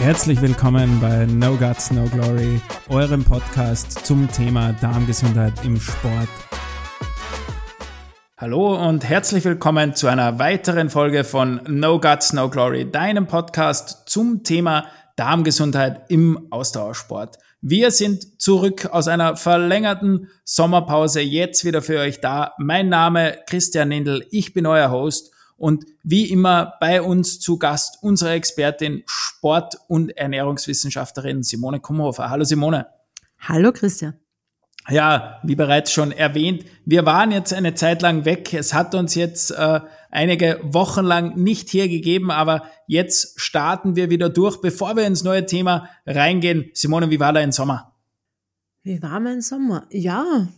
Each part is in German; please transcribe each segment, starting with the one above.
Herzlich willkommen bei No Guts, No Glory, eurem Podcast zum Thema Darmgesundheit im Sport. Hallo und herzlich willkommen zu einer weiteren Folge von No Guts, No Glory, deinem Podcast zum Thema Darmgesundheit im Ausdauersport. Wir sind zurück aus einer verlängerten Sommerpause, jetzt wieder für euch da. Mein Name Christian Nindl, ich bin euer Host und wie immer bei uns zu Gast unsere Expertin, Sport- und Ernährungswissenschaftlerin Simone Kumhofer. Hallo Simone. Hallo Christian. Ja, wie bereits schon erwähnt, wir waren jetzt eine Zeit lang weg. Es hat uns jetzt äh, einige Wochen lang nicht hier gegeben, aber jetzt starten wir wieder durch. Bevor wir ins neue Thema reingehen, Simone, wie war dein Sommer? Wie war mein Sommer? Ja,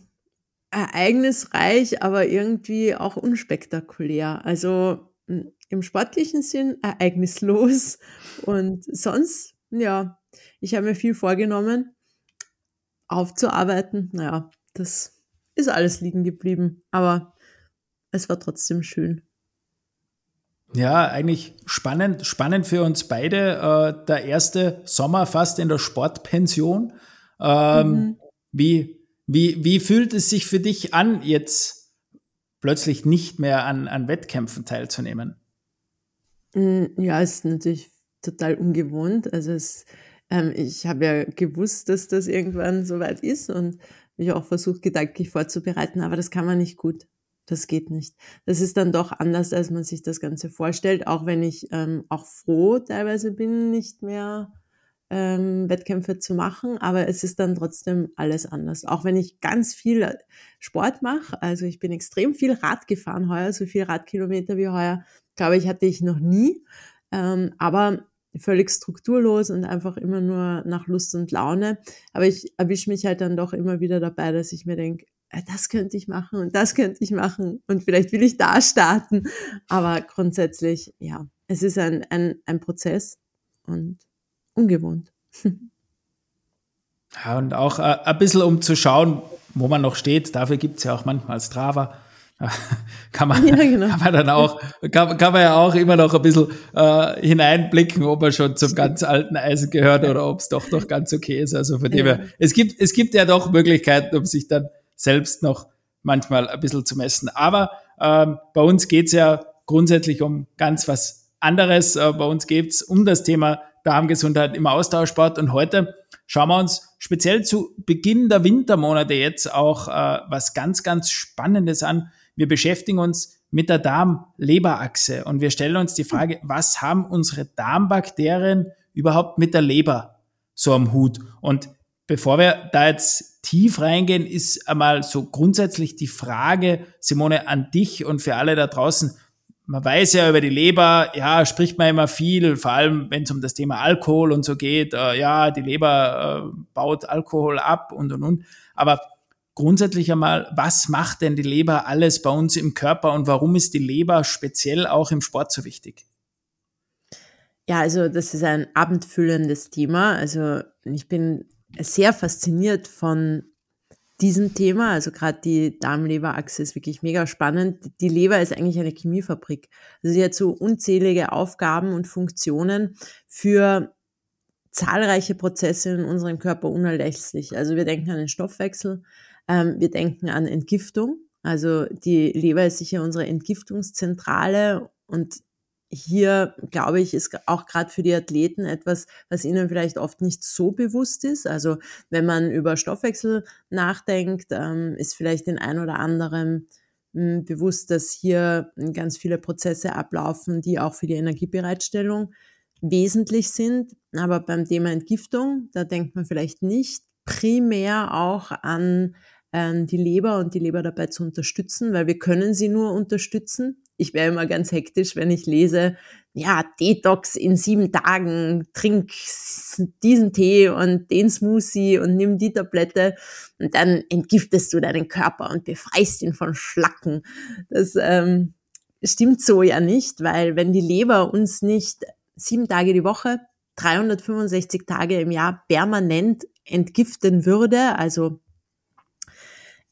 ereignisreich, aber irgendwie auch unspektakulär. Also hm, im sportlichen Sinn ereignislos und sonst, ja, ich habe mir viel vorgenommen, aufzuarbeiten. Naja, das ist alles liegen geblieben, aber es war trotzdem schön. Ja, eigentlich spannend, spannend für uns beide. Äh, der erste Sommer fast in der Sportpension. Ähm, mhm. Wie, wie, wie fühlt es sich für dich an, jetzt plötzlich nicht mehr an, an Wettkämpfen teilzunehmen? Mm, ja, es ist natürlich total ungewohnt. Also es, ähm, ich habe ja gewusst, dass das irgendwann soweit ist und mich auch versucht, gedanklich vorzubereiten, aber das kann man nicht gut. Das geht nicht. Das ist dann doch anders, als man sich das Ganze vorstellt, auch wenn ich ähm, auch froh teilweise bin, nicht mehr ähm, Wettkämpfe zu machen, aber es ist dann trotzdem alles anders. Auch wenn ich ganz viel Sport mache, also ich bin extrem viel Rad gefahren heuer, so viel Radkilometer wie heuer, glaube ich, hatte ich noch nie. Ähm, aber völlig strukturlos und einfach immer nur nach Lust und Laune. Aber ich erwische mich halt dann doch immer wieder dabei, dass ich mir denke, äh, das könnte ich machen und das könnte ich machen und vielleicht will ich da starten. Aber grundsätzlich, ja, es ist ein, ein, ein Prozess und ungewohnt. Ja, und auch äh, ein bisschen um zu schauen, wo man noch steht. Dafür gibt es ja auch manchmal Strava. kann man, ja, genau. kann man dann auch, kann, kann man ja auch immer noch ein bisschen äh, hineinblicken, ob man schon zum ganz alten Eisen gehört oder ob es doch noch ganz okay ist. Also von dem her, es gibt, es gibt ja doch Möglichkeiten, um sich dann selbst noch manchmal ein bisschen zu messen. Aber ähm, bei uns geht's ja grundsätzlich um ganz was anderes. Äh, bei uns geht's um das Thema Darmgesundheit im Austauschsport. Und heute schauen wir uns speziell zu Beginn der Wintermonate jetzt auch äh, was ganz, ganz Spannendes an. Wir beschäftigen uns mit der Darm-Leber-Achse und wir stellen uns die Frage, was haben unsere Darmbakterien überhaupt mit der Leber so am Hut? Und bevor wir da jetzt tief reingehen, ist einmal so grundsätzlich die Frage, Simone, an dich und für alle da draußen, man weiß ja über die Leber, ja, spricht man immer viel, vor allem wenn es um das Thema Alkohol und so geht, äh, ja, die Leber äh, baut Alkohol ab und und und. Aber grundsätzlich einmal, was macht denn die Leber alles bei uns im Körper und warum ist die Leber speziell auch im Sport so wichtig? Ja, also das ist ein abendfüllendes Thema. Also ich bin sehr fasziniert von diesem Thema. Also gerade die Darm-Leber-Achse ist wirklich mega spannend. Die Leber ist eigentlich eine Chemiefabrik. Also sie hat so unzählige Aufgaben und Funktionen für zahlreiche Prozesse in unserem Körper unerlässlich. Also wir denken an den Stoffwechsel, ähm, wir denken an Entgiftung. Also die Leber ist sicher unsere Entgiftungszentrale und hier, glaube ich, ist auch gerade für die Athleten etwas, was ihnen vielleicht oft nicht so bewusst ist. Also wenn man über Stoffwechsel nachdenkt, ähm, ist vielleicht den ein oder anderen hm, bewusst, dass hier ganz viele Prozesse ablaufen, die auch für die Energiebereitstellung wesentlich sind. Aber beim Thema Entgiftung, da denkt man vielleicht nicht primär auch an ähm, die Leber und die Leber dabei zu unterstützen, weil wir können sie nur unterstützen. Ich wäre immer ganz hektisch, wenn ich lese, ja, Detox in sieben Tagen, trink diesen Tee und den Smoothie und nimm die Tablette und dann entgiftest du deinen Körper und befreist ihn von Schlacken. Das ähm, stimmt so ja nicht, weil wenn die Leber uns nicht sieben Tage die Woche, 365 Tage im Jahr permanent entgiften würde, also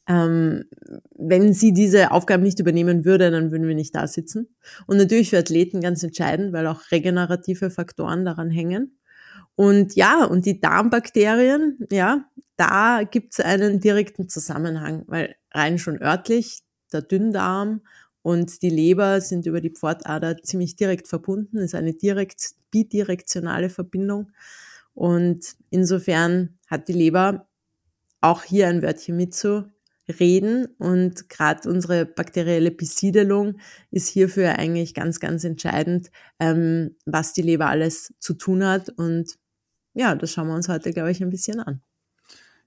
ähm, wenn sie diese Aufgaben nicht übernehmen würde, dann würden wir nicht da sitzen. Und natürlich für Athleten ganz entscheidend, weil auch regenerative Faktoren daran hängen. Und ja, und die Darmbakterien, ja, da gibt es einen direkten Zusammenhang, weil rein schon örtlich, der Dünndarm und die Leber sind über die Pfortader ziemlich direkt verbunden, ist eine direkt, bidirektionale Verbindung. Und insofern hat die Leber auch hier ein Wörtchen mitzureden. Und gerade unsere bakterielle Besiedelung ist hierfür eigentlich ganz, ganz entscheidend, ähm, was die Leber alles zu tun hat. Und ja, das schauen wir uns heute, glaube ich, ein bisschen an.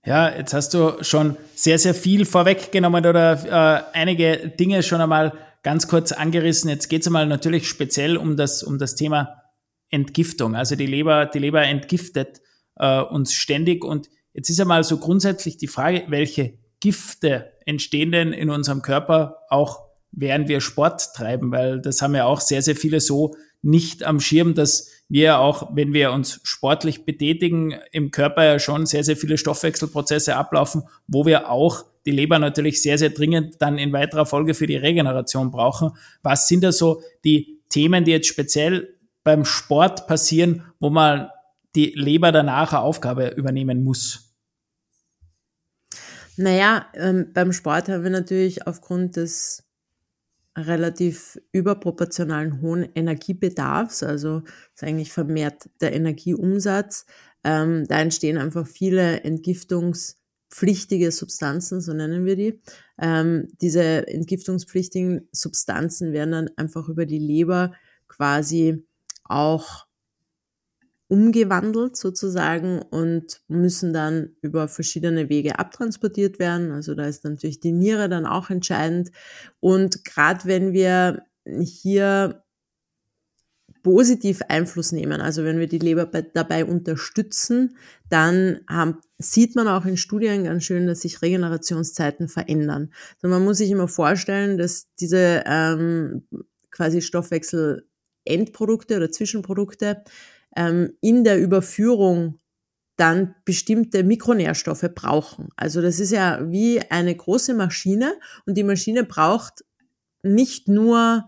Ja, jetzt hast du schon sehr, sehr viel vorweggenommen oder äh, einige Dinge schon einmal ganz kurz angerissen. Jetzt geht es einmal natürlich speziell um das, um das Thema Entgiftung. Also die Leber, die Leber entgiftet äh, uns ständig. Und jetzt ist einmal so grundsätzlich die Frage, welche Gifte entstehen denn in unserem Körper auch während wir Sport treiben, weil das haben ja auch sehr, sehr viele so nicht am Schirm, dass wir auch, wenn wir uns sportlich betätigen, im Körper ja schon sehr, sehr viele Stoffwechselprozesse ablaufen, wo wir auch die Leber natürlich sehr, sehr dringend dann in weiterer Folge für die Regeneration brauchen. Was sind da so die Themen, die jetzt speziell beim Sport passieren, wo man die Leber danach eine Aufgabe übernehmen muss? Naja, ähm, beim Sport haben wir natürlich aufgrund des relativ überproportionalen hohen Energiebedarfs, also ist eigentlich vermehrt der Energieumsatz. Ähm, da entstehen einfach viele entgiftungspflichtige Substanzen, so nennen wir die. Ähm, diese entgiftungspflichtigen Substanzen werden dann einfach über die Leber quasi auch umgewandelt sozusagen und müssen dann über verschiedene Wege abtransportiert werden. Also da ist natürlich die Niere dann auch entscheidend. Und gerade wenn wir hier positiv Einfluss nehmen, also wenn wir die Leber dabei unterstützen, dann haben, sieht man auch in Studien ganz schön, dass sich Regenerationszeiten verändern. Also man muss sich immer vorstellen, dass diese ähm, quasi Stoffwechsel Endprodukte oder Zwischenprodukte ähm, in der Überführung dann bestimmte Mikronährstoffe brauchen. Also das ist ja wie eine große Maschine und die Maschine braucht nicht nur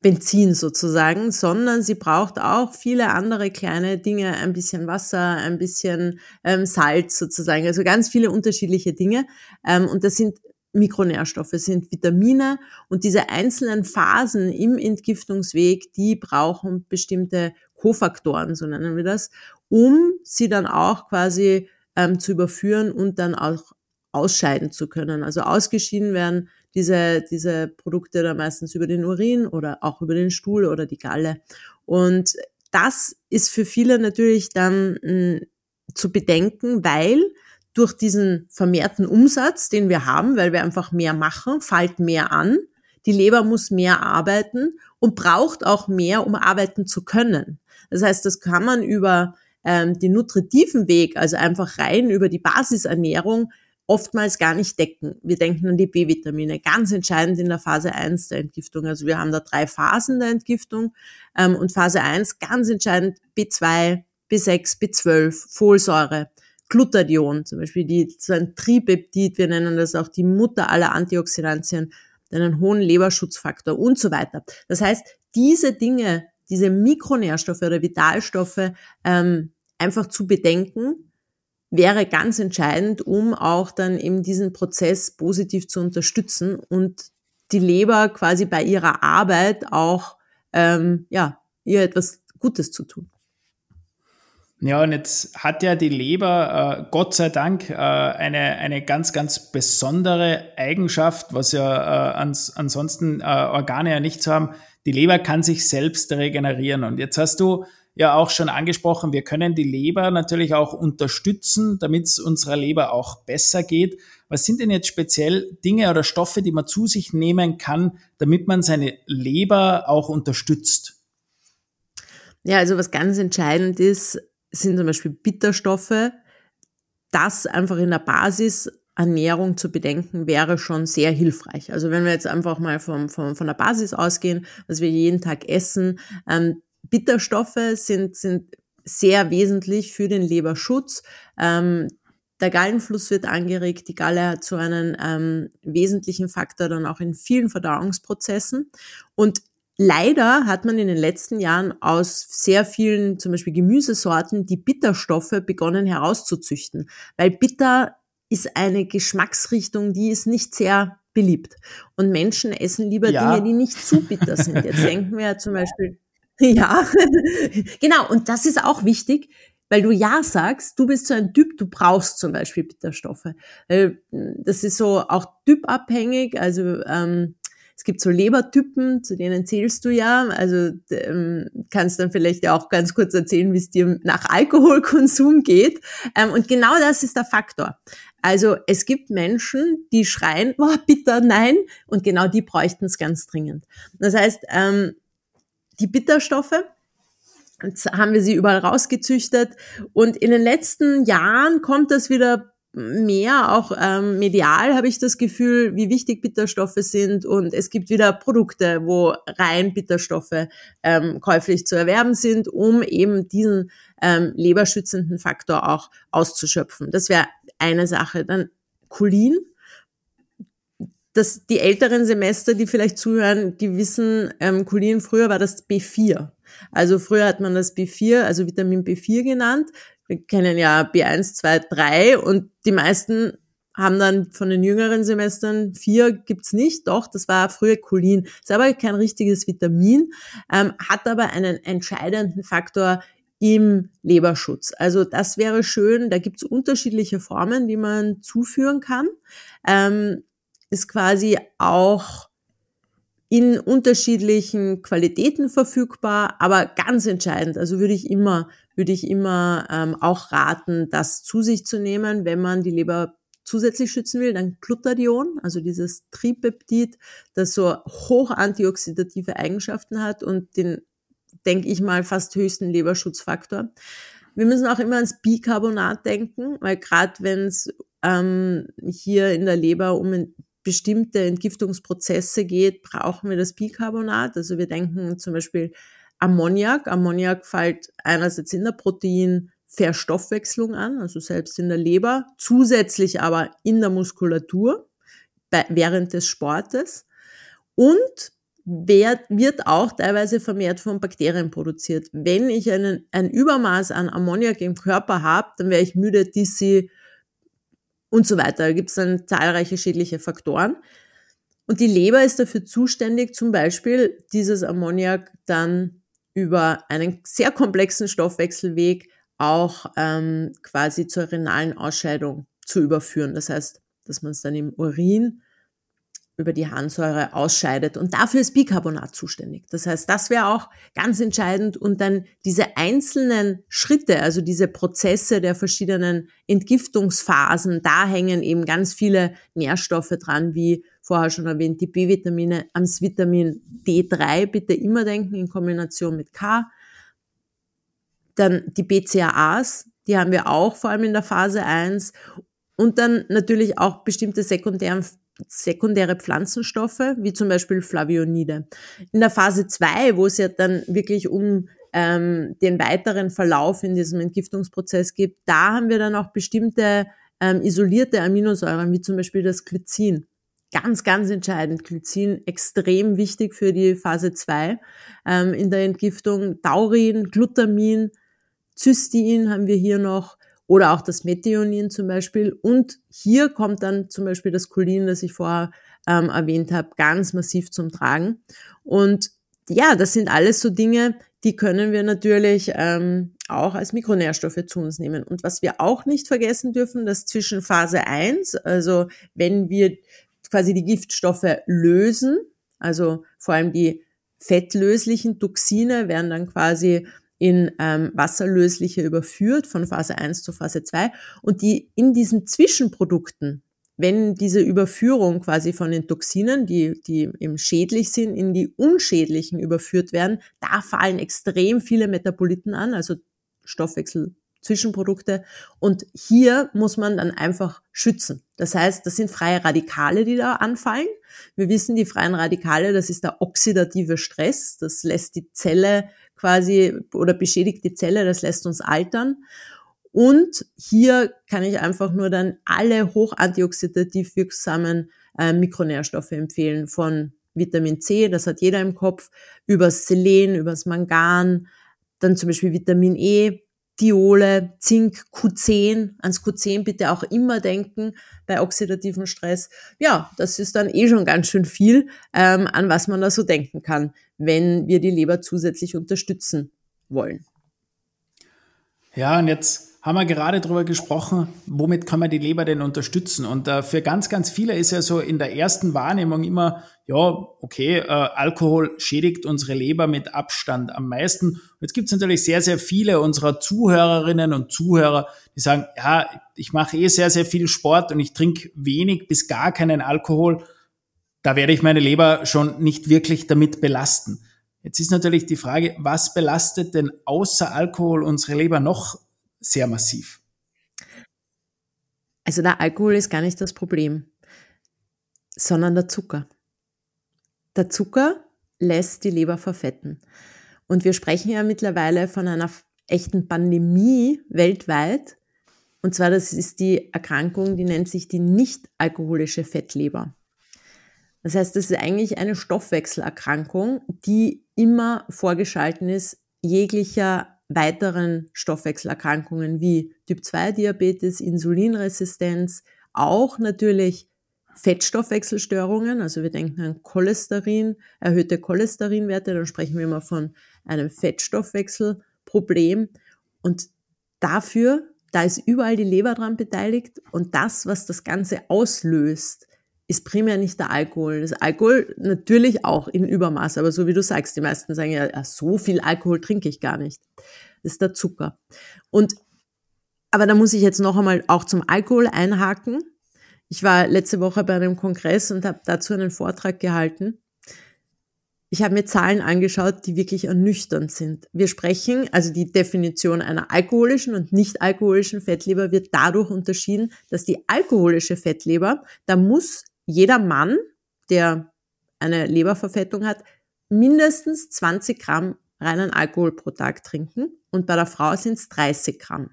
Benzin sozusagen, sondern sie braucht auch viele andere kleine Dinge, ein bisschen Wasser, ein bisschen ähm, Salz sozusagen, also ganz viele unterschiedliche Dinge. Ähm, und das sind Mikronährstoffe, sind Vitamine und diese einzelnen Phasen im Entgiftungsweg, die brauchen bestimmte Kofaktoren, so nennen wir das, um sie dann auch quasi ähm, zu überführen und dann auch ausscheiden zu können. Also ausgeschieden werden diese, diese Produkte dann meistens über den Urin oder auch über den Stuhl oder die Galle. Und das ist für viele natürlich dann mh, hm, zu bedenken, weil durch diesen vermehrten Umsatz, den wir haben, weil wir einfach mehr machen, fällt mehr an. Die Leber muss mehr arbeiten und braucht auch mehr, um arbeiten zu können. Das heißt, das kann man über ähm, den nutritiven Weg, also einfach rein über die Basisernährung, oftmals gar nicht decken. Wir denken an die B-Vitamine, ganz entscheidend in der Phase 1 der Entgiftung. Also wir haben da drei Phasen der Entgiftung ähm, und Phase 1 ganz entscheidend B2, B6, B12, Folsäure, Glutathion, zum Beispiel die, so ein Tripeptid, wir nennen das auch die Mutter aller Antioxidantien, einen hohen Leberschutzfaktor und so weiter. Das heißt, diese Dinge diese Mikronährstoffe oder Vitalstoffe ähm, einfach zu bedenken, wäre ganz entscheidend, um auch dann eben diesen Prozess positiv zu unterstützen und die Leber quasi bei ihrer Arbeit auch ähm, ja ihr etwas Gutes zu tun. Ja, und jetzt hat ja die Leber, äh, Gott sei Dank, äh, eine, eine ganz, ganz besondere Eigenschaft, was ja äh, ans, ansonsten äh, Organe ja nicht so haben die Leber kann sich selbst regenerieren. Und jetzt hast du ja auch schon angesprochen, wir können die Leber natürlich auch unterstützen, damit es unserer Leber auch besser geht. Was sind denn jetzt speziell Dinge oder Stoffe, die man zu sich nehmen kann, damit man seine Leber auch unterstützt? Ja, also was ganz entscheidend ist, sind zum Beispiel Bitterstoffe. Das einfach in der Basis Ernährung zu bedenken, wäre schon sehr hilfreich. Also wenn wir jetzt einfach mal vom, vom, von der Basis ausgehen, was wir jeden Tag essen, ähm, Bitterstoffe sind, sind sehr wesentlich für den Leberschutz. Ähm, der Gallenfluss wird angeregt, die Galle hat so einen ähm, wesentlichen Faktor dann auch in vielen Verdauungsprozessen. Und Leider hat man in den letzten Jahren aus sehr vielen, zum Beispiel Gemüsesorten, die Bitterstoffe begonnen herauszuzüchten, weil bitter ist eine Geschmacksrichtung, die ist nicht sehr beliebt. Und Menschen essen lieber ja. Dinge, die nicht zu bitter sind. Jetzt denken wir ja zum Beispiel, ja, genau, und das ist auch wichtig, weil du ja sagst, du bist so ein Typ, du brauchst zum Beispiel Bitterstoffe. Das ist so auch typabhängig, also ähm, es gibt so Lebertypen, zu denen zählst du ja. Also ähm, kannst dann vielleicht auch ganz kurz erzählen, wie es dir nach Alkoholkonsum geht. Ähm, und genau das ist der Faktor. Also es gibt Menschen, die schreien, boah, bitter, nein, und genau die bräuchten es ganz dringend. Das heißt, ähm, die Bitterstoffe, Jetzt haben wir sie überall rausgezüchtet und in den letzten Jahren kommt das wieder mehr, auch ähm, medial habe ich das Gefühl, wie wichtig Bitterstoffe sind und es gibt wieder Produkte, wo rein Bitterstoffe ähm, käuflich zu erwerben sind, um eben diesen ähm, leberschützenden Faktor auch auszuschöpfen. Das wäre eine Sache. Dann Cholin. Das, die älteren Semester, die vielleicht zuhören, die wissen, ähm, Cholin früher war das B4. Also früher hat man das B4, also Vitamin B4 genannt wir kennen ja B1, 2, 3 und die meisten haben dann von den jüngeren Semestern vier gibt's nicht, doch, das war früher Cholin. Ist aber kein richtiges Vitamin, ähm, hat aber einen entscheidenden Faktor im Leberschutz. Also das wäre schön, da gibt's unterschiedliche Formen, die man zuführen kann. Ähm, ist quasi auch in unterschiedlichen Qualitäten verfügbar, aber ganz entscheidend, also würde ich immer, würde ich immer ähm, auch raten, das zu sich zu nehmen, wenn man die Leber zusätzlich schützen will, dann Glutathion, also dieses Tripeptid, das so hoch antioxidative Eigenschaften hat und den, denke ich mal, fast höchsten Leberschutzfaktor. Wir müssen auch immer ans Bicarbonat denken, weil gerade wenn es ähm, hier in der Leber um bestimmte Entgiftungsprozesse geht, brauchen wir das Bicarbonat. Also wir denken zum Beispiel Ammoniak. Ammoniak fällt einerseits in der Proteinverstoffwechslung an, also selbst in der Leber, zusätzlich aber in der Muskulatur bei, während des Sportes und wird auch teilweise vermehrt von Bakterien produziert. Wenn ich einen, ein Übermaß an Ammoniak im Körper habe, dann wäre ich müde, dizzy, und so weiter. Da gibt es dann zahlreiche schädliche Faktoren. Und die Leber ist dafür zuständig, zum Beispiel dieses Ammoniak dann über einen sehr komplexen Stoffwechselweg auch ähm, quasi zur renalen Ausscheidung zu überführen. Das heißt, dass man es dann im Urin über die Harnsäure ausscheidet. Und dafür ist Bicarbonat zuständig. Das heißt, das wäre auch ganz entscheidend. Und dann diese einzelnen Schritte, also diese Prozesse der verschiedenen Entgiftungsphasen, da hängen eben ganz viele Nährstoffe dran, wie vorher schon erwähnt, die B-Vitamine, ans Vitamin D3 bitte immer denken in Kombination mit K. Dann die BCAAs, die haben wir auch vor allem in der Phase 1 und dann natürlich auch bestimmte sekundären sekundäre Pflanzenstoffe, wie zum Beispiel Flavionide. In der Phase 2, wo es ja dann wirklich um ähm, den weiteren Verlauf in diesem Entgiftungsprozess geht, da haben wir dann auch bestimmte ähm, isolierte Aminosäuren, wie zum Beispiel das Glycin. Ganz, ganz entscheidend. Glycin extrem wichtig für die Phase 2 ähm, in der Entgiftung. Taurin, Glutamin, Cystein haben wir hier noch oder auch das Methionin zum Beispiel. Und hier kommt dann zum Beispiel das Cholin, das ich vorher ähm, erwähnt habe, ganz massiv zum Tragen. Und ja, das sind alles so Dinge, die können wir natürlich ähm, auch als Mikronährstoffe zu uns nehmen. Und was wir auch nicht vergessen dürfen, dass zwischen Phase 1, also wenn wir quasi die Giftstoffe lösen, also vor allem die fettlöslichen Toxine werden dann quasi in ähm, wasserlösliche überführt von Phase 1 zu Phase 2 und die in diesen Zwischenprodukten, wenn diese Überführung quasi von den Toxinen, die, die eben schädlich sind, in die unschädlichen überführt werden, da fallen extrem viele Metaboliten an, also Stoffwechsel Zwischenprodukte. Und hier muss man dann einfach schützen. Das heißt, das sind freie Radikale, die da anfallen. Wir wissen, die freien Radikale, das ist der oxidative Stress. Das lässt die Zelle quasi oder beschädigt die Zelle, das lässt uns altern. Und hier kann ich einfach nur dann alle hoch antioxidativ wirksamen äh, Mikronährstoffe empfehlen, von Vitamin C, das hat jeder im Kopf, übers Selen, übers Mangan, dann zum Beispiel Vitamin E, Diole, Zink, Q10, ans Q10 bitte auch immer denken bei oxidativem Stress. Ja, das ist dann eh schon ganz schön viel, ähm, an was man da so denken kann, wenn wir die Leber zusätzlich unterstützen wollen. Ja, und jetzt haben wir gerade darüber gesprochen, womit kann man die Leber denn unterstützen? Und äh, für ganz, ganz viele ist ja so in der ersten Wahrnehmung immer, ja, okay, äh, Alkohol schädigt unsere Leber mit Abstand am meisten. Und jetzt gibt es natürlich sehr, sehr viele unserer Zuhörerinnen und Zuhörer, die sagen, ja, ich mache eh sehr, sehr viel Sport und ich trinke wenig bis gar keinen Alkohol. Da werde ich meine Leber schon nicht wirklich damit belasten. Jetzt ist natürlich die Frage, was belastet denn außer Alkohol unsere Leber noch sehr massiv. Also der Alkohol ist gar nicht das Problem, sondern der Zucker. Der Zucker lässt die Leber verfetten. Und wir sprechen ja mittlerweile von einer echten Pandemie weltweit. Und zwar, das ist die Erkrankung, die nennt sich die nicht-alkoholische Fettleber. Das heißt, das ist eigentlich eine Stoffwechselerkrankung, die immer vorgeschalten ist, jeglicher weiteren Stoffwechselerkrankungen wie Typ-2-Diabetes, Insulinresistenz, auch natürlich Fettstoffwechselstörungen, also wir denken an Cholesterin, erhöhte Cholesterinwerte, dann sprechen wir immer von einem Fettstoffwechselproblem. Und dafür, da ist überall die Leber dran beteiligt. Und das, was das Ganze auslöst, ist primär nicht der Alkohol. Das Alkohol natürlich auch in Übermaß, aber so wie du sagst, die meisten sagen ja, so viel Alkohol trinke ich gar nicht. Das ist der Zucker. Und aber da muss ich jetzt noch einmal auch zum Alkohol einhaken. Ich war letzte Woche bei einem Kongress und habe dazu einen Vortrag gehalten. Ich habe mir Zahlen angeschaut, die wirklich ernüchternd sind. Wir sprechen, also die Definition einer alkoholischen und nicht alkoholischen Fettleber wird dadurch unterschieden, dass die alkoholische Fettleber, da muss jeder Mann, der eine Leberverfettung hat, mindestens 20 Gramm reinen Alkohol pro Tag trinken und bei der Frau sind es 30 Gramm.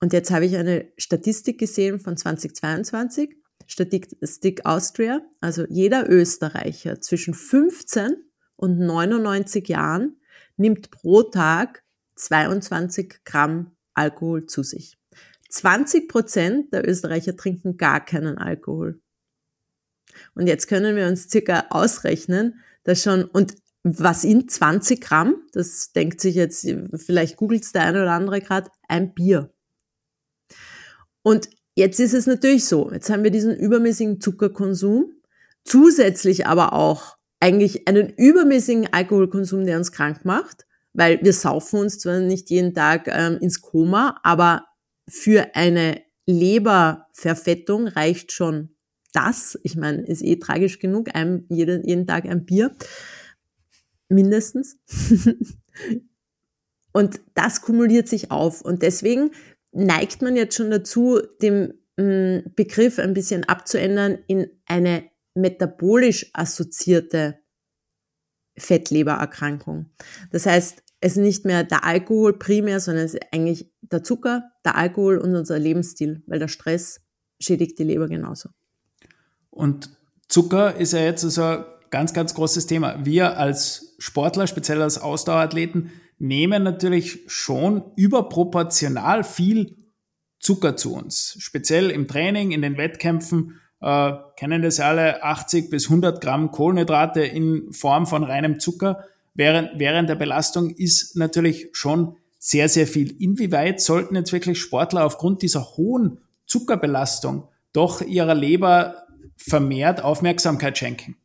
Und jetzt habe ich eine Statistik gesehen von 2022, Statistik Austria, also jeder Österreicher zwischen 15 und 99 Jahren nimmt pro Tag 22 Gramm Alkohol zu sich. 20 Prozent der Österreicher trinken gar keinen Alkohol. Und jetzt können wir uns circa ausrechnen, dass schon, und was in 20 Gramm, das denkt sich jetzt, vielleicht googelt der eine oder andere gerade, ein Bier. Und jetzt ist es natürlich so, jetzt haben wir diesen übermäßigen Zuckerkonsum, zusätzlich aber auch eigentlich einen übermäßigen Alkoholkonsum, der uns krank macht, weil wir saufen uns zwar nicht jeden Tag ähm, ins Koma, aber für eine Leberverfettung reicht schon das. Ich meine, ist eh tragisch genug, ein, jeden, jeden Tag ein Bier. Mindestens. und das kumuliert sich auf. Und deswegen neigt man jetzt schon dazu, den mm, Begriff ein bisschen abzuändern in eine metabolisch assoziierte Fettlebererkrankung. Das heißt, es ist nicht mehr der Alkohol primär, sondern es ist eigentlich der Zucker, der Alkohol und unser Lebensstil, weil der Stress schädigt die Leber genauso. Und Zucker ist ja jetzt so ein ganz, ganz großes Thema. Wir als Sportler, speziell als Ausdauerathleten, nehmen natürlich schon überproportional viel Zucker zu uns. Speziell im Training, in den Wettkämpfen äh, kennen das alle 80 bis 100 Gramm Kohlenhydrate in Form von reinem Zucker während, während der Belastung ist natürlich schon sehr, sehr viel. Inwieweit sollten jetzt wirklich Sportler aufgrund dieser hohen Zuckerbelastung doch ihrer Leber vermehrt Aufmerksamkeit schenken?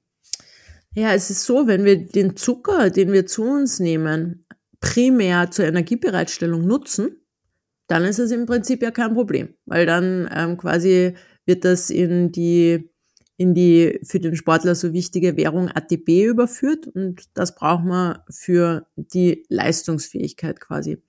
Ja, es ist so, wenn wir den Zucker, den wir zu uns nehmen, primär zur Energiebereitstellung nutzen, dann ist es im Prinzip ja kein Problem, weil dann ähm, quasi wird das in die in die für den Sportler so wichtige Währung ATP überführt und das braucht man für die Leistungsfähigkeit quasi.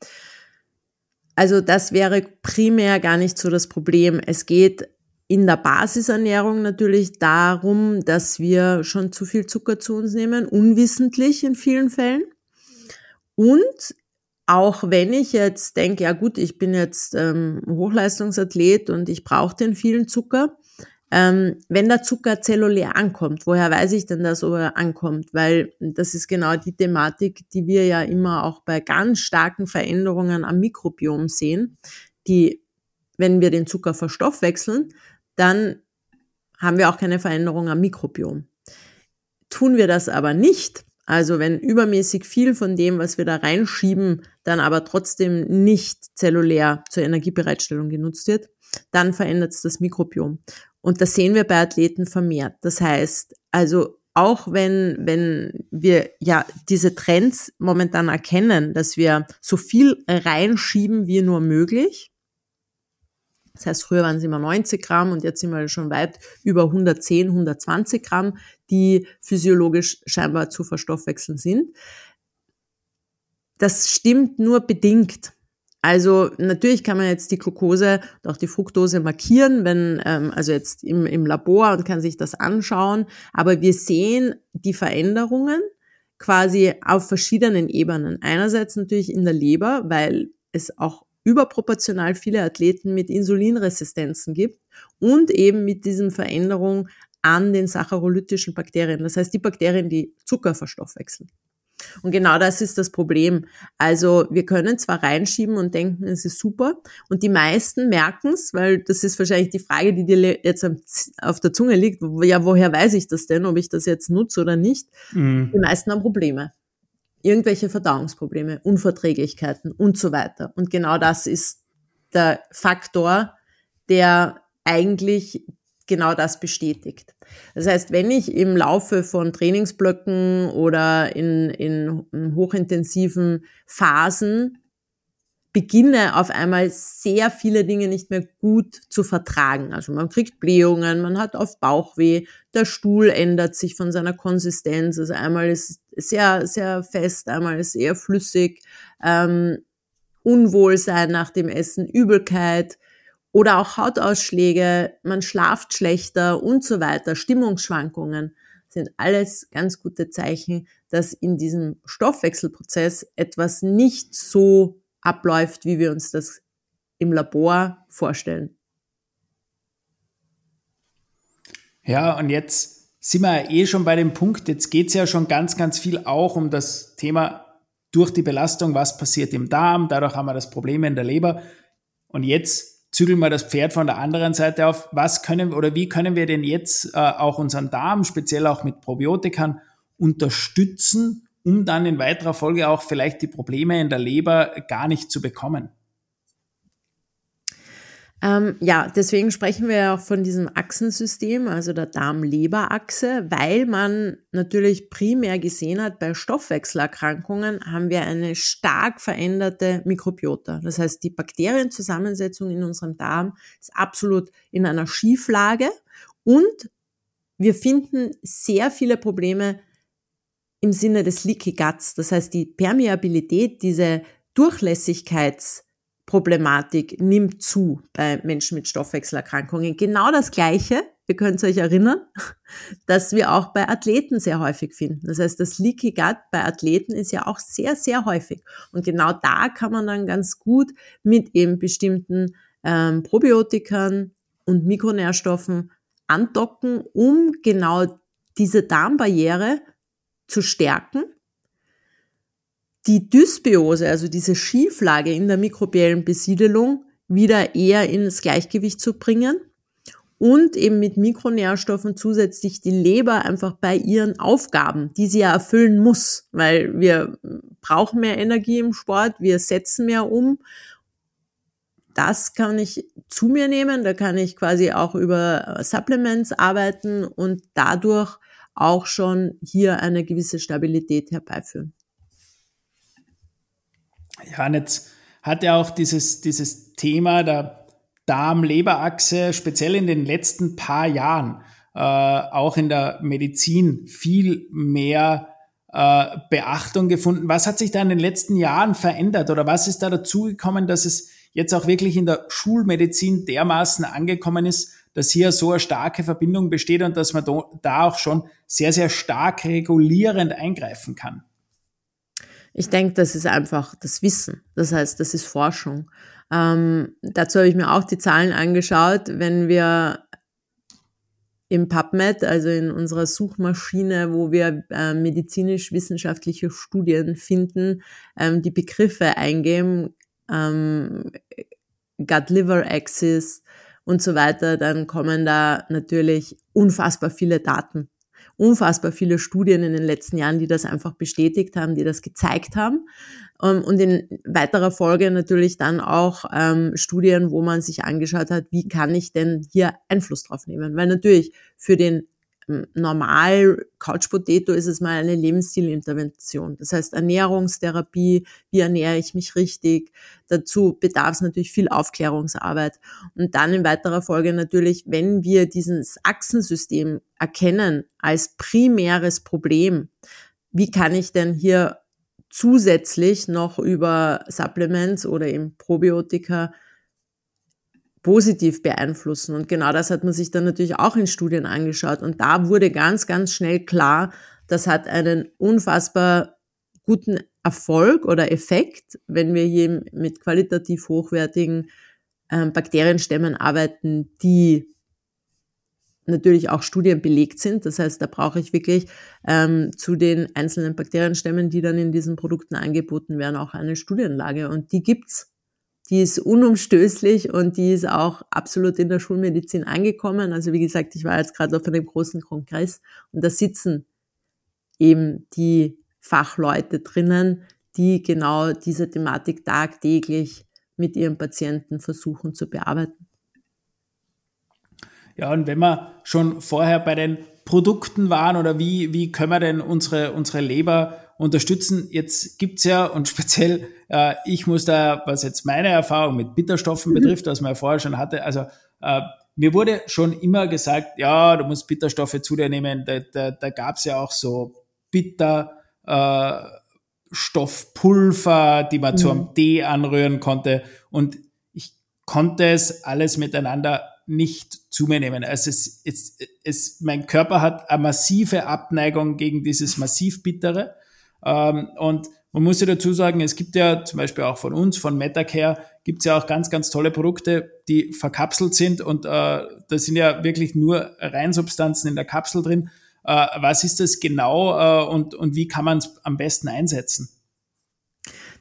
Also das wäre primär gar nicht so das Problem. Es geht in der Basisernährung natürlich darum, dass wir schon zu viel Zucker zu uns nehmen, unwissentlich in vielen Fällen. Und auch wenn ich jetzt denke, ja gut, ich bin jetzt ähm, Hochleistungsathlet und ich brauche den vielen Zucker, Ähm, wenn der Zucker zellulär ankommt, woher weiß ich denn das, ob er ankommt? Weil das ist genau die Thematik, die wir ja immer auch bei ganz starken Veränderungen am Mikrobiom sehen, die, wenn wir den Zucker verstoffwechseln, dann haben wir auch keine Veränderung am Mikrobiom. Tun wir das aber nicht, also wenn übermäßig viel von dem, was wir da reinschieben, dann aber trotzdem nicht zellulär zur Energiebereitstellung genutzt wird, dann verändert es das Mikrobiom. Und das sehen wir bei Athleten vermehrt. Das heißt, also auch wenn, wenn wir ja diese Trends momentan erkennen, dass wir so viel reinschieben wie nur möglich, das heißt, früher waren es immer 90 Gramm und jetzt sind wir schon weit über 110, 120 Gramm, die physiologisch scheinbar zu verstoffwechseln sind. Das stimmt nur bedingt. Also natürlich kann man jetzt die Glucose und auch die Fructose markieren, wenn ähm, also jetzt im, im Labor und kann sich das anschauen. Aber wir sehen die Veränderungen quasi auf verschiedenen Ebenen. Einerseits natürlich in der Leber, weil es auch überproportional viele Athleten mit Insulinresistenzen gibt und eben mit diesen Veränderungen an den sacharolytischen Bakterien. Das heißt, die Bakterien, die Zucker verstoffwechseln. Und genau das ist das Problem. Also wir können zwar reinschieben und denken, es ist super, und die meisten merken es, weil das ist wahrscheinlich die Frage, die dir jetzt auf der Zunge liegt, ja, woher weiß ich das denn, ob ich das jetzt nutze oder nicht? Mhm. Die meisten haben Probleme. Irgendwelche Verdauungsprobleme, Unverträglichkeiten und so weiter. Und genau das ist der Faktor, der eigentlich genau das bestätigt. Das heißt, wenn ich im Laufe von Trainingsblöcken oder in, in hochintensiven Phasen beginne auf einmal sehr viele Dinge nicht mehr gut zu vertragen. Also man kriegt Blähungen, man hat oft Bauchweh, der Stuhl ändert sich von seiner Konsistenz. Also einmal ist es sehr, sehr fest, einmal ist eher flüssig, ähm, Unwohlsein nach dem Essen, Übelkeit, oder auch Hautausschläge, man schlaft schlechter und so weiter, Stimmungsschwankungen sind alles ganz gute Zeichen, dass in diesem Stoffwechselprozess etwas nicht so abläuft, wie wir uns das im Labor vorstellen. Ja, und jetzt sind wir eh schon bei dem Punkt, jetzt geht es ja schon ganz, ganz viel auch um das Thema durch die Belastung, was passiert im Darm, dadurch haben wir das Problem in der Leber. Und jetzt zügeln wir das Pferd von der anderen Seite auf. Was können oder wie können wir denn jetzt äh, auch unseren Darm, speziell auch mit Probiotikern, unterstützen, um dann in weiterer Folge auch vielleicht die Probleme in der Leber gar nicht zu bekommen? Ähm, ja, deswegen sprechen wir ja auch von diesem Achsensystem, also der Darm-Leber-Achse, weil man natürlich primär gesehen hat, bei Stoffwechselerkrankungen haben wir eine stark veränderte Mikrobiota. Das heißt, die Bakterienzusammensetzung in unserem Darm ist absolut in einer Schieflage und wir finden sehr viele Probleme im Sinne des Leaky Guts. Das heißt, die Permeabilität, diese Durchlässigkeits- Problematik nimmt zu bei Menschen mit Stoffwechselerkrankungen. Genau das Gleiche, ihr könnt euch erinnern, dass wir auch bei Athleten sehr häufig finden. Das heißt, das Leaky Gut bei Athleten ist ja auch sehr, sehr häufig. Und genau da kann man dann ganz gut mit eben bestimmten ähm, Probiotikern und Mikronährstoffen andocken, um genau diese Darmbarriere zu stärken die Dysbiose, also diese Schieflage in der mikrobiellen Besiedelung, wieder eher ins Gleichgewicht zu bringen und eben mit Mikronährstoffen zusätzlich die Leber einfach bei ihren Aufgaben, die sie ja erfüllen muss, weil wir brauchen mehr Energie im Sport, wir setzen mehr um. Das kann ich zu mir nehmen, da kann ich quasi auch über Supplements arbeiten und dadurch auch schon hier eine gewisse Stabilität herbeiführen. Ja, und jetzt hat ja auch dieses, dieses Thema der Darm-Leber-Achse speziell in den letzten paar Jahren äh, auch in der Medizin viel mehr äh, Beachtung gefunden. Was hat sich da in den letzten Jahren verändert oder was ist da dazugekommen, dass es jetzt auch wirklich in der Schulmedizin dermaßen angekommen ist, dass hier so eine starke Verbindung besteht und dass man da auch schon sehr, sehr stark regulierend eingreifen kann? Ich denke, das ist einfach das Wissen. Das heißt, das ist Forschung. Ähm, dazu habe ich mir auch die Zahlen angeschaut. Wenn wir im PubMed, also in unserer Suchmaschine, wo wir äh, medizinisch-wissenschaftliche Studien finden, ähm, die Begriffe eingeben, ähm, Gut-Liver-Axis und so weiter, dann kommen da natürlich unfassbar viele Daten unfassbar viele Studien in den letzten Jahren, die das einfach bestätigt haben, die das gezeigt haben. Ähm, und in weiterer Folge natürlich dann auch ähm, Studien, wo man sich angeschaut hat, wie kann ich denn hier Einfluss drauf nehmen? Weil natürlich für den normal Couch Potato ist es mal eine Lebensstilintervention. Das heißt Ernährungstherapie, wie ernähre ich mich richtig. Dazu bedarf es natürlich viel Aufklärungsarbeit. Und dann in weiterer Folge natürlich, wenn wir dieses Achsensystem erkennen als primäres Problem, wie kann ich denn hier zusätzlich noch über Supplements oder eben Probiotika positiv beeinflussen. Und genau das hat man sich dann natürlich auch in Studien angeschaut. Und da wurde ganz, ganz schnell klar, das hat einen unfassbar guten Erfolg oder Effekt, wenn wir hier mit qualitativ hochwertigen ähm, Bakterienstämmen arbeiten, die natürlich auch Studien belegt sind. Das heißt, da brauche ich wirklich ähm, zu den einzelnen Bakterienstämmen, die dann in diesen Produkten angeboten werden, auch eine Studienlage. Und die gibt's die ist unumstößlich und die ist auch absolut in der Schulmedizin angekommen. Also wie gesagt, ich war jetzt gerade auf einem großen Kongress und da sitzen eben die Fachleute drinnen, die genau diese Thematik tagtäglich mit ihren Patienten versuchen zu bearbeiten. Ja, und wenn wir schon vorher bei den Produkten waren oder wie, wie können wir denn unsere, unsere Leber unterstützen. Jetzt gibt's ja, und speziell äh, ich muss da, was jetzt meine Erfahrung mit Bitterstoffen mhm. betrifft, was man ja vorher schon hatte, also äh, mir wurde schon immer gesagt, ja, du musst Bitterstoffe zu dir nehmen. Da, da, da gab's ja auch so Bitterstoffpulver, äh, die man mhm. zum Tee anrühren konnte. Und ich konnte es alles miteinander nicht zu mir nehmen. Also es, es, es, mein Körper hat eine massive Abneigung gegen dieses massiv bittere. Ähm, und man muss ja dazu sagen, es gibt ja zum Beispiel auch von uns, von Metacare, gibt es ja auch ganz, ganz tolle Produkte, die verkapselt sind und äh, da sind ja wirklich nur Reinsubstanzen in der Kapsel drin. Äh, was ist das genau äh, und, und wie kann man es am besten einsetzen?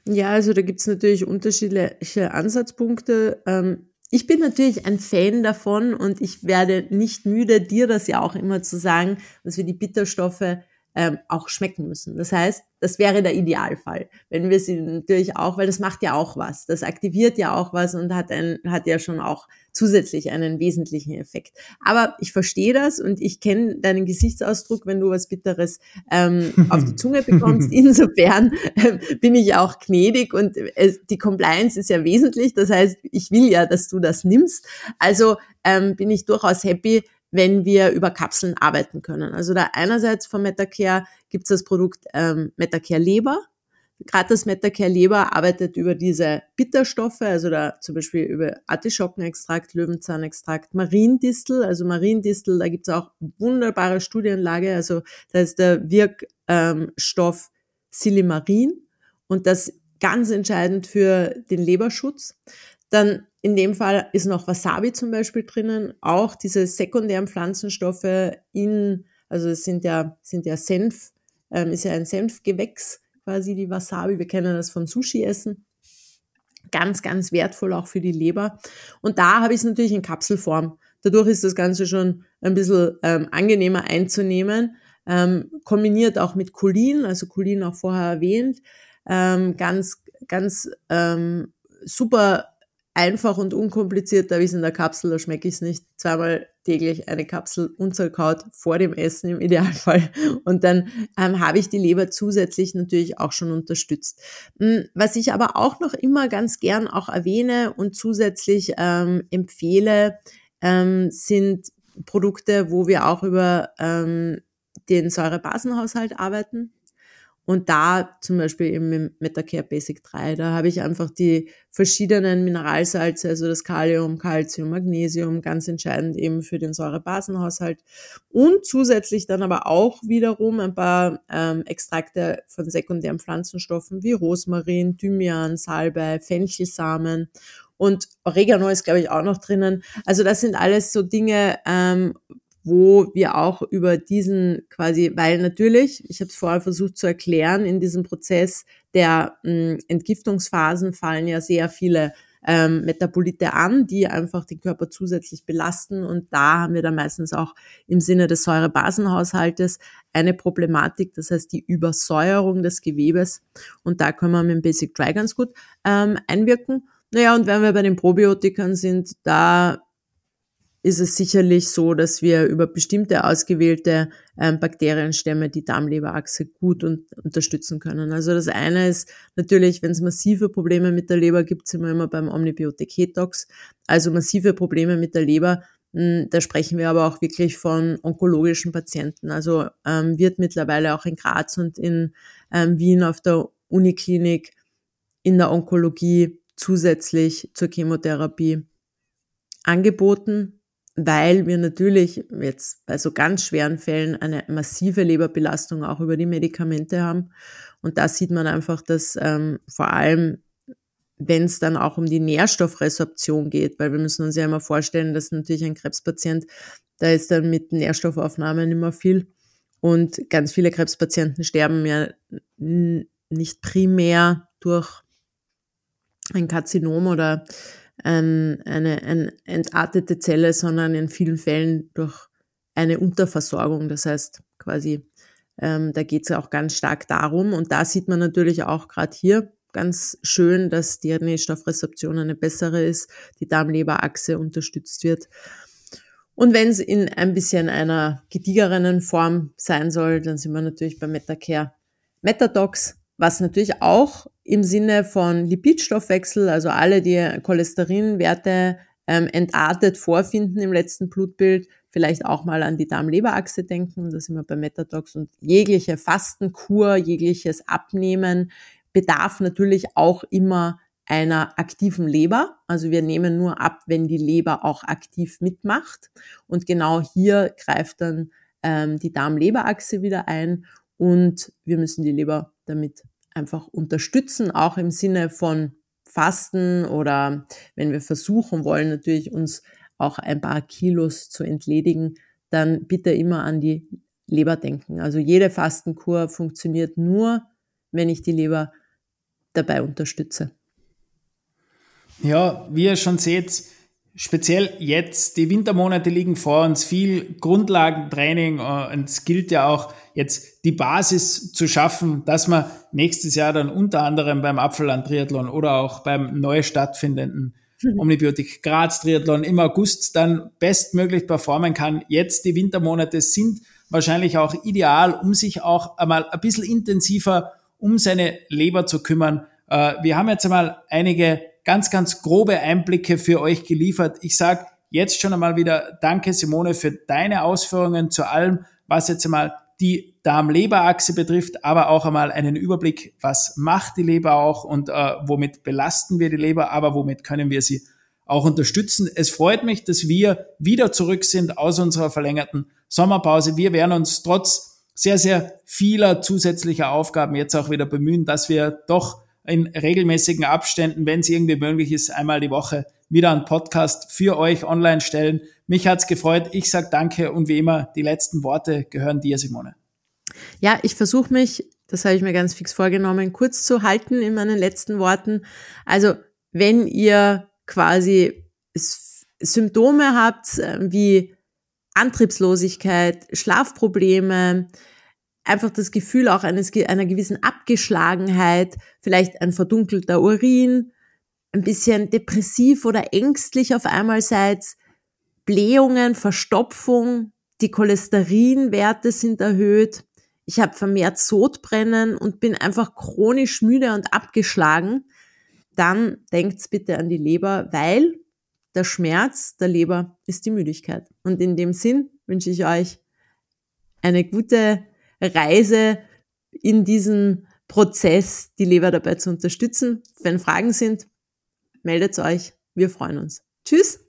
Ja, also da gibt es natürlich unterschiedliche Ansatzpunkte. Ähm, ich bin natürlich ein Fan davon und ich werde nicht müde, dir das ja auch immer zu sagen, dass wir die Bitterstoffe ähm, auch schmecken müssen. Das heißt, das wäre der Idealfall, wenn wir sie natürlich auch, weil das macht ja auch was, das aktiviert ja auch was und hat, ein, hat ja schon auch zusätzlich einen wesentlichen Effekt. Aber ich verstehe das und ich kenne deinen Gesichtsausdruck, wenn du was Bitteres ähm, auf die Zunge bekommst. Insofern ähm, bin ich auch gnädig und äh, die Compliance ist ja wesentlich. Das heißt, ich will ja, dass du das nimmst. Also ähm, bin ich durchaus happy, wenn wir über Kapseln arbeiten können. Also da einerseits von Metacare gibt es das Produkt ähm, Metacare Leber. Gerade das Metacare Leber arbeitet über diese Bitterstoffe, also da zum Beispiel über Artischockenextrakt, Löwenzahnextrakt, Mariendistel. Also Mariendistel, da gibt es auch wunderbare Studienlage. Also da ist der Wirkstoff Silimarin und das ganz entscheidend für den Leberschutz. Dann in dem Fall ist noch Wasabi zum Beispiel drinnen, auch diese sekundären Pflanzenstoffe in, also es sind ja, sind ja Senf, ähm, ist ja ein Senfgewächs quasi die Wasabi. Wir kennen das vom Sushi-Essen. Ganz, ganz wertvoll auch für die Leber. Und da habe ich es natürlich in Kapselform. Dadurch ist das Ganze schon ein bisschen ähm, angenehmer einzunehmen. Ähm, kombiniert auch mit Cholin, also Cholin auch vorher erwähnt. Ähm, ganz, ganz ähm, super einfach und unkompliziert, da ist in der Kapsel, da schmecke ich es nicht. Zweimal täglich eine Kapsel unzerkaut vor dem Essen im Idealfall. Und dann ähm, habe ich die Leber zusätzlich natürlich auch schon unterstützt. Hm, was ich aber auch noch immer ganz gern auch erwähne und zusätzlich ähm, empfehle, ähm, sind Produkte, wo wir auch über ähm, den Säurebasenhaushalt arbeiten. Und da zum Beispiel eben im Metacare Basic 3, da habe ich einfach die verschiedenen Mineralsalze, also das Kalium, Calcium, Magnesium, ganz entscheidend eben für den Säurebasenhaushalt. Und zusätzlich dann aber auch wiederum ein paar ähm, Extrakte von sekundären Pflanzenstoffen wie Rosmarin, Thymian, Salbei, Fenchelsamen und Oregano ist, glaube ich, auch noch drinnen. Also das sind alles so Dinge, ähm, wo wir auch über diesen quasi, weil natürlich, ich habe es vorher versucht zu erklären, in diesem Prozess der mh, hm, Entgiftungsphasen fallen ja sehr viele ähm, Metabolite an, die einfach den Körper zusätzlich belasten. Und da haben wir dann meistens auch im Sinne des Säurebasenhaushaltes eine Problematik, das heißt die Übersäuerung des Gewebes. Und da können wir mit dem Basic Dry ganz gut ähm, einwirken. Naja, und wenn wir bei den Probiotikern sind, da ist es sicherlich so, dass wir über bestimmte ausgewählte ähm, Bakterienstämme die Darmleberachse gut un unterstützen können. Also das eine ist natürlich, wenn es massive Probleme mit der Leber gibt, sind wir immer beim Omnibiotik Hetox. Also massive Probleme mit der Leber, mh, hm, da sprechen wir aber auch wirklich von onkologischen Patienten. Also ähm, wird mittlerweile auch in Graz und in ähm, Wien auf der Uniklinik in der Onkologie zusätzlich zur Chemotherapie angeboten weil wir natürlich jetzt bei so ganz schweren Fällen eine massive Leberbelastung auch über die Medikamente haben. Und da sieht man einfach, dass ähm, vor allem, wenn es dann auch um die Nährstoffresorption geht, weil wir müssen uns ja immer vorstellen, dass natürlich ein Krebspatient, da ist dann mit Nährstoffaufnahmen immer viel. Und ganz viele Krebspatienten sterben ja nicht primär durch ein Karzinom oder ein, eine, eine entartete Zelle, sondern in vielen Fällen durch eine Unterversorgung. Das heißt quasi, ähm, da geht es auch ganz stark darum. Und da sieht man natürlich auch gerade hier ganz schön, dass die Nährstoffrezeption eine bessere ist, die Darmleberachse unterstützt wird. Und wenn es in ein bisschen einer gediegerenen Form sein soll, dann sind wir natürlich bei Metacare Metadox, was natürlich auch im Sinne von Lipidstoffwechsel, also alle, die Cholesterinwerte ähm, entartet vorfinden im letzten Blutbild, vielleicht auch mal an die Darm-Leber-Achse denken. Da sind wir bei Metatox und jegliche Fastenkur, jegliches Abnehmen bedarf natürlich auch immer einer aktiven Leber. Also wir nehmen nur ab, wenn die Leber auch aktiv mitmacht. Und genau hier greift dann ähm, die Darm-Leber-Achse wieder ein und wir müssen die Leber damit einfach unterstützen, auch im Sinne von Fasten oder wenn wir versuchen wollen, natürlich uns auch ein paar Kilos zu entledigen, dann bitte immer an die Leber denken. Also jede Fastenkur funktioniert nur, wenn ich die Leber dabei unterstütze. Ja, wie ihr schon seht, speziell jetzt, die Wintermonate liegen vor uns, viel Grundlagentraining äh, und es gilt ja auch jetzt die Basis zu schaffen, dass man nächstes Jahr dann unter anderem beim Apfelland-Triathlon oder auch beim neu stattfindenden mhm. Omnibiotik Graz Triathlon im August dann bestmöglich performen kann. Jetzt die Wintermonate sind wahrscheinlich auch ideal, um sich auch einmal ein bisschen intensiver um seine Leber zu kümmern. Äh, wir haben jetzt einmal einige ganz, ganz grobe Einblicke für euch geliefert. Ich sage jetzt schon einmal wieder Danke, Simone, für deine Ausführungen zu allem, was jetzt einmal die Darm-Leber-Achse betrifft, aber auch einmal einen Überblick, was macht die Leber auch und äh, womit belasten wir die Leber, aber womit können wir sie auch unterstützen. Es freut mich, dass wir wieder zurück sind aus unserer verlängerten Sommerpause. Wir werden uns trotz sehr, sehr vieler zusätzlicher Aufgaben jetzt auch wieder bemühen, dass wir doch in regelmäßigen Abständen, wenn es irgendwie möglich ist, einmal die Woche wieder einen Podcast für euch online stellen. Mich hat's gefreut. Ich sag danke und wie immer, die letzten Worte gehören dir, Simone. Ja, ich versuche mich, das habe ich mir ganz fix vorgenommen, kurz zu halten in meinen letzten Worten. Also, wenn ihr quasi Symptome habt äh, wie Antriebslosigkeit, Schlafprobleme, einfach das Gefühl auch eines, einer gewissen Abgeschlagenheit, vielleicht ein verdunkelter Urin, ein bisschen depressiv oder ängstlich auf einmal seid, Blähungen, Verstopfung, die Cholesterinwerte sind erhöht, ich habe vermehrt Sodbrennen und bin einfach chronisch müde und abgeschlagen, dann denkt's bitte an die Leber, weil der Schmerz der Leber ist die Müdigkeit. Und in dem Sinn wünsche ich euch eine gute Reise in diesen Prozess, die Leber dabei zu unterstützen. Wenn Fragen sind, meldet euch. Wir freuen uns. Tschüss!